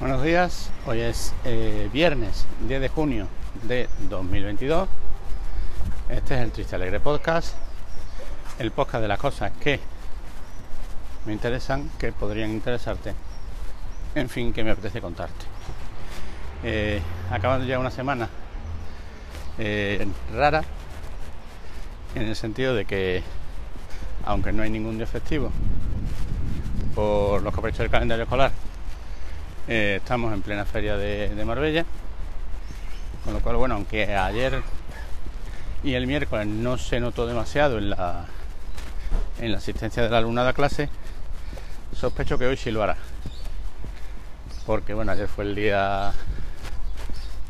Buenos días, hoy es eh, viernes 10 de junio de 2022. Este es el Triste Alegre Podcast, el podcast de las cosas que me interesan, que podrían interesarte, en fin, que me apetece contarte. Eh, acabando ya una semana eh, rara, en el sentido de que, aunque no hay ningún día festivo, por los caprichos del calendario escolar, eh, estamos en plena feria de, Marbella, con lo cual, bueno, aunque ayer y el miércoles no se notó demasiado en la, en la asistencia de la alumnada a clase, sospecho que hoy sí lo hará. Porque, bueno, ayer fue el día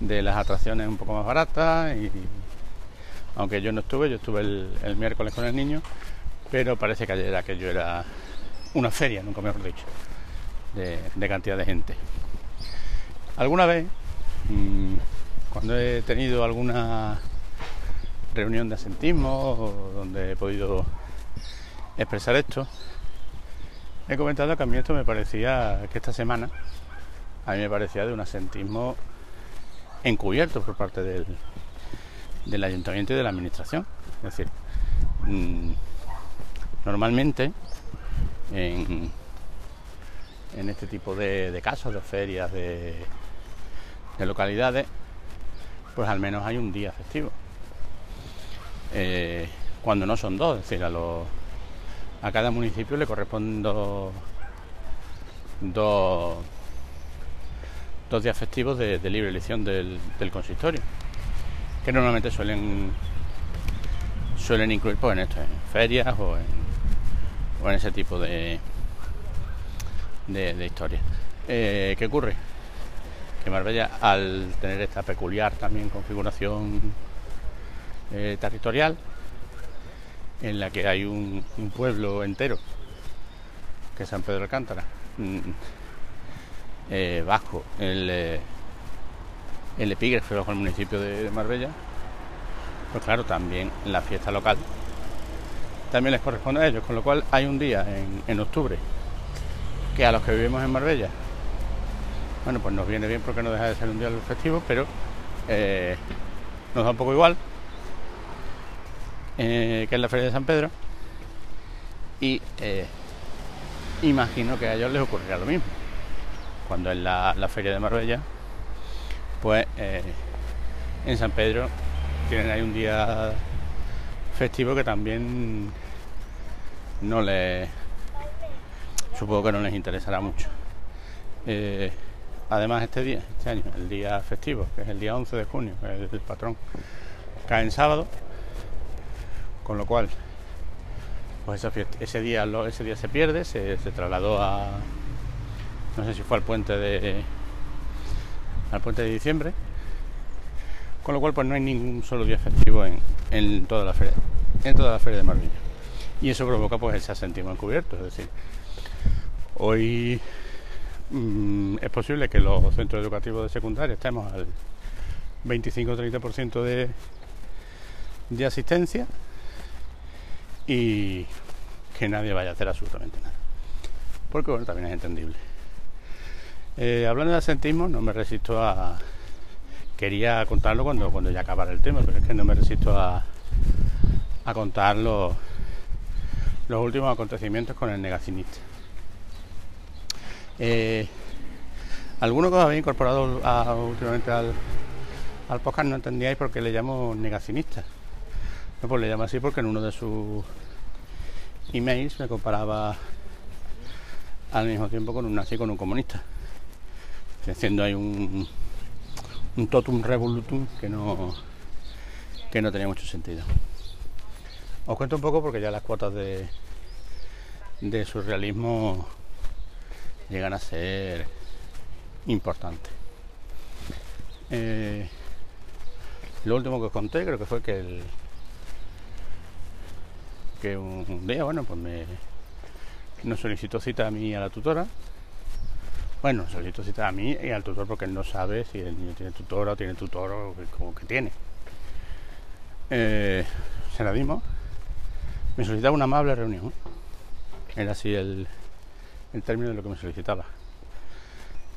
de las atracciones un poco más baratas y aunque yo no estuve, yo estuve el, miércoles con el niño, pero parece que ayer aquello era una feria, nunca mejor dicho de, cantidad de gente. Alguna vez, mm, cuando he tenido alguna reunión de asentismo donde he podido expresar esto, he comentado que a mí esto me parecía que esta semana a mí me parecía de un asentismo encubierto por parte del, del ayuntamiento y de la administración. Es decir, mm, normalmente en, en este tipo de, casos, de ferias, de, localidades, pues al menos hay un día festivo. Eh, cuando no son dos, es decir, a, los, a cada municipio le corresponden dos, dos, días festivos de, libre elección del, consistorio, que normalmente suelen suelen incluir pues, en esto, ferias o en ese tipo de, de, historia. Eh, ¿Qué ocurre? Que Marbella, al tener esta peculiar también configuración eh, territorial, en la que hay un, pueblo entero, que es San Pedro de Alcántara, mm, eh, vasco, el, el epígrafe bajo el municipio de, Marbella, pues claro, también la fiesta local también les corresponde a ellos, con lo cual hay un día en, en octubre que a los que vivimos en Marbella, bueno, pues nos viene bien porque no deja de ser un día festivo, pero eh, nos da un poco igual, eh, que es la Feria de San Pedro, y eh, imagino que a ellos les ocurrirá lo mismo. Cuando en la, Feria de Marbella, pues en San Pedro tienen ahí un día festivo que también no les supongo que no les interesará mucho. Eh, además, este día, este año, el día festivo, que es el día 11 de junio, el, el patrón, cae en sábado, con lo cual, pues ese día, ese día se pierde, se, trasladó a, no sé si fue al puente de, al puente de diciembre, con lo cual, pues no hay ningún solo día festivo en, toda la feria, en toda la feria de Marbella. Y eso provoca pues ese asentismo encubierto, es decir, Hoy mm, es posible que los centros educativos de secundaria estemos al 25-30% de, de asistencia y que nadie vaya a hacer absolutamente nada. Porque bueno, también es entendible. Eh, hablando de asentismo, no me resisto a. Quería contarlo cuando, cuando ya acabara el tema, pero es que no me resisto a, a contar los, los últimos acontecimientos con el negacionista. Eh, algunos que os habéis incorporado últimamente al, al, podcast no entendíais por qué le llamo negacionista. No, pues le llamo así porque en uno de sus emails me comparaba al mismo tiempo con un nazi con un comunista. Haciendo ahí un, un totum revolutum que no, que no tenía mucho sentido. Os cuento un poco porque ya las cuotas de, de surrealismo llegan a ser importantes. Eh, lo último que os conté creo que fue que el que un día bueno pues me nos solicitó cita a mí y a la tutora. Bueno solicitó cita a mí y al tutor porque él no sabe si el niño tiene tutora o tiene tutor o como que tiene. Eh, se la dimos. Me solicitaba una amable reunión. Era así el, en términos de lo que me solicitaba.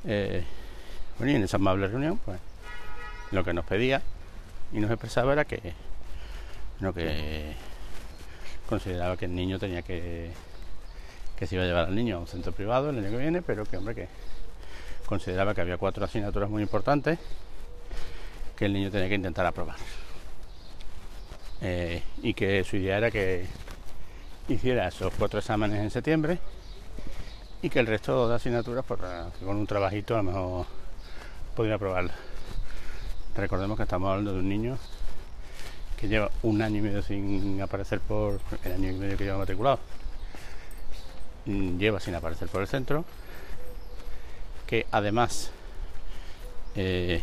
Eh, Bueno, y en esa amable reunión, pues lo que nos pedía y nos expresaba era que, que consideraba que el niño tenía que, que se iba a llevar al niño a un centro privado el año que viene, pero que, hombre, que consideraba que había cuatro asignaturas muy importantes que el niño tenía que intentar aprobar. Eh, y que su idea era que hiciera esos cuatro exámenes en septiembre y que el resto de asignaturas, pues, con un trabajito, a lo mejor podría aprobarla. Recordemos que estamos hablando de un niño que lleva un año y medio sin aparecer por el año y medio que lleva matriculado. Mm, lleva sin aparecer por el centro, que además, eh,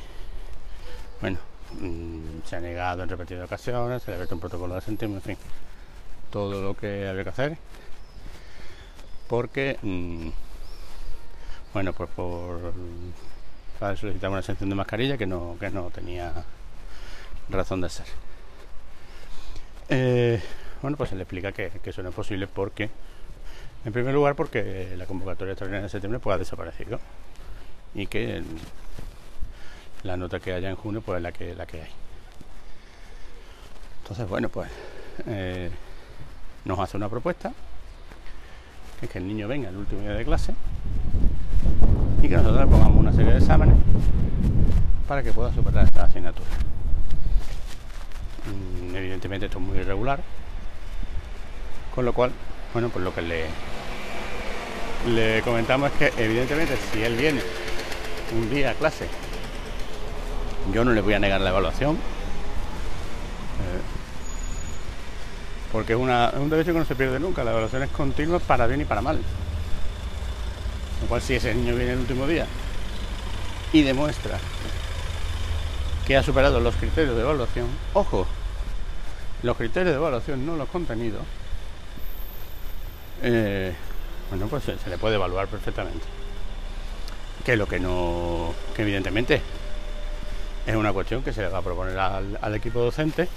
bueno, mm, se ha negado en repetidas ocasiones, se le ha abierto un protocolo de sentismo, en fin, todo lo que había que hacer, porque, mm, bueno, pues por para solicitar una exención de mascarilla que no, que no tenía razón de ser. Eh, bueno, pues se le explica que, eso no es posible porque, en primer lugar, porque la convocatoria extraordinaria de septiembre pues, ha desaparecido y que la nota que haya en junio pues es la que, la que hay. Entonces, bueno, pues eh, nos hace una propuesta, que es que el niño venga el último día de clase y que nosotros pongamos una serie de exámenes para que pueda superar esta asignatura. Mm, evidentemente esto es muy irregular, con lo cual, bueno, pues lo que le, le comentamos es que evidentemente si él viene un día a clase, yo no le voy a negar la evaluación, porque es, un derecho que no se pierde nunca, la evaluación es continua para bien y para mal. Lo cual si ese niño viene el último día y demuestra que ha superado los criterios de evaluación, ojo, los criterios de evaluación, no los contenidos, eh, bueno, pues se, le puede evaluar perfectamente. Que lo que no, que evidentemente es una cuestión que se le va a proponer al equipo docente,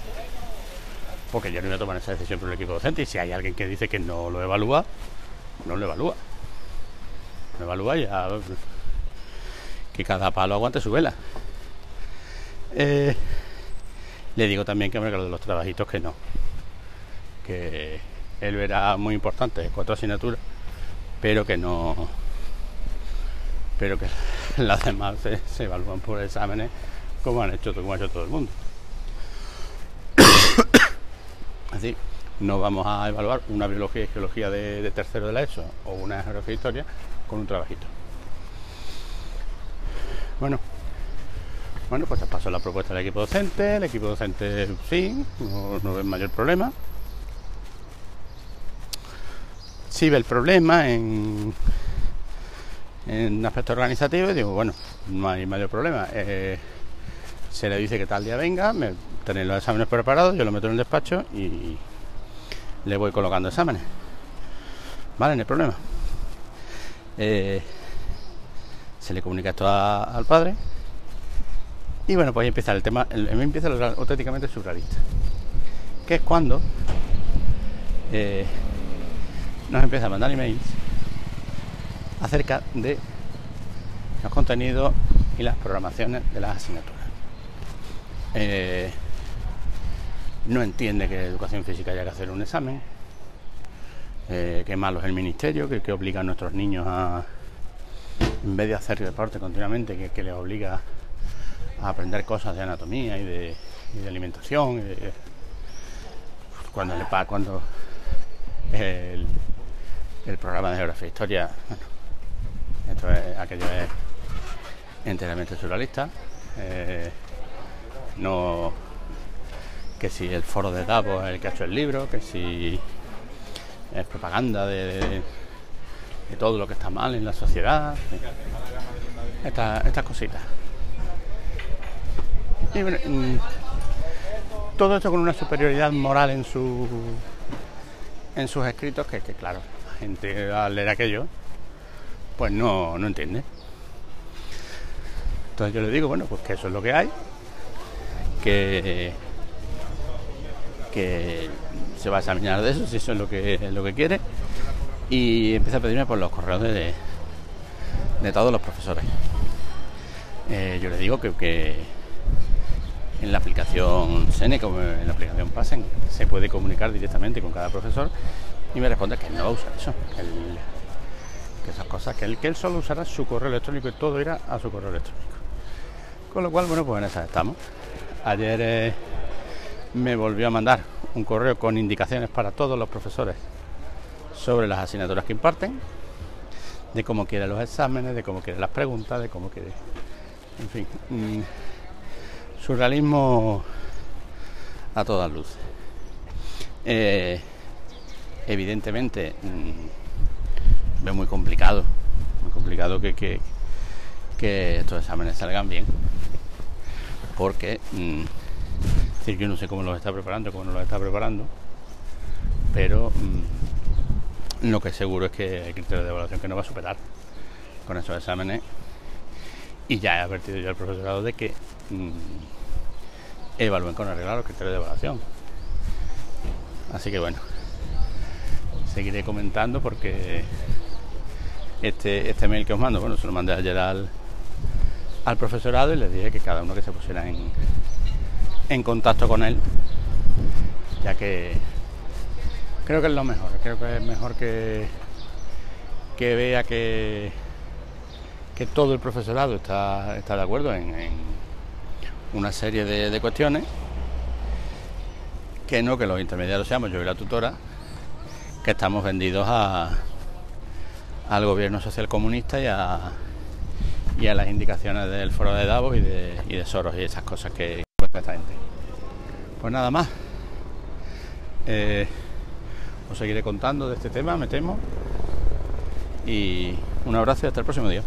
porque yo no voy a tomar esa decisión por el equipo docente, y si hay alguien que dice que no lo evalúa, no lo evalúa me evalúa ya que cada palo aguante su vela. Eh, le digo también que me de los trabajitos que no. Que él verá muy importante, cuatro asignaturas, pero que no. Pero que las demás se, evalúan por exámenes como han hecho todo el mundo. No vamos a evaluar una biología y geología de, tercero de la ESO o una geografía e historia con un trabajito. Bueno, bueno, pues pasó la propuesta del equipo docente, el equipo docente sí, no, ve mayor problema. Sí ve el problema en, en aspecto organizativo y digo, bueno, no hay mayor problema. Eh, se le dice que tal día venga, tenéis los exámenes preparados, yo lo meto en el despacho y le voy colocando exámenes. Vale, no hay problema. Eh, se le comunica esto al padre y bueno, pues ahí empieza el tema, el, empieza lo auténticamente surrealista, que es cuando eh, nos empieza a mandar emails acerca de los contenidos y las programaciones de las asignaturas. Eh, no entiende que educación física haya que hacer un examen, eh, que malo es el ministerio, que, obliga a nuestros niños a, en vez de hacer deporte continuamente, que, que les obliga a aprender cosas de anatomía y de, alimentación. cuando le cuando el, el programa de geografía e historia, esto es, aquello es enteramente surrealista. Eh, no que si el foro de Davos es el que ha hecho el libro, que si es propaganda de, todo lo que está mal en la sociedad, estas, cositas. Y mm, todo esto con una superioridad moral en su en sus escritos que, claro, la gente al leer aquello pues no, no entiende. Entonces yo le digo, bueno, pues que eso es lo que hay, que, que se va a examinar de eso, si eso es lo que, lo que quiere. Y empieza a pedirme por los correos de, de todos los profesores. Eh, yo le digo que, que en la aplicación Sene, como en la aplicación Pasen, se puede comunicar directamente con cada profesor y me responde que él no va a usar eso, que, esas cosas, que él, que él solo usará su correo electrónico y todo irá a su correo electrónico. Con lo cual, bueno, pues en esa estamos. Ayer eh, me volvió a mandar un correo con indicaciones para todos los profesores sobre las asignaturas que imparten, de cómo quieren los exámenes, de cómo quieren las preguntas, de cómo quiere, en fin, mm, surrealismo a todas luces. Eh, evidentemente mm, veo muy complicado, muy complicado que, que, estos exámenes salgan bien, porque mm, decir, yo no sé cómo los está preparando, cómo no los está preparando, pero mm, lo que seguro es que hay criterios de evaluación que no va a superar con esos exámenes y ya he advertido yo al profesorado de que evalúen con arreglar los criterios de evaluación. Así que bueno, seguiré comentando porque este, este mail que os mando, bueno, se lo mandé ayer al, al profesorado y les dije que cada uno que se pusiera en, en contacto con él, ya que creo que es lo mejor, creo que es mejor que, que vea que, que todo el profesorado está, está de acuerdo en, una serie de, de cuestiones, que no que los intermediarios seamos yo y la tutora, que estamos vendidos a, al gobierno social comunista y a, y a las indicaciones del foro de Davos y de, y de Soros y esas cosas que. Pues nada más. Eh, os seguiré contando de este tema, me temo. Y un abrazo y hasta el próximo día.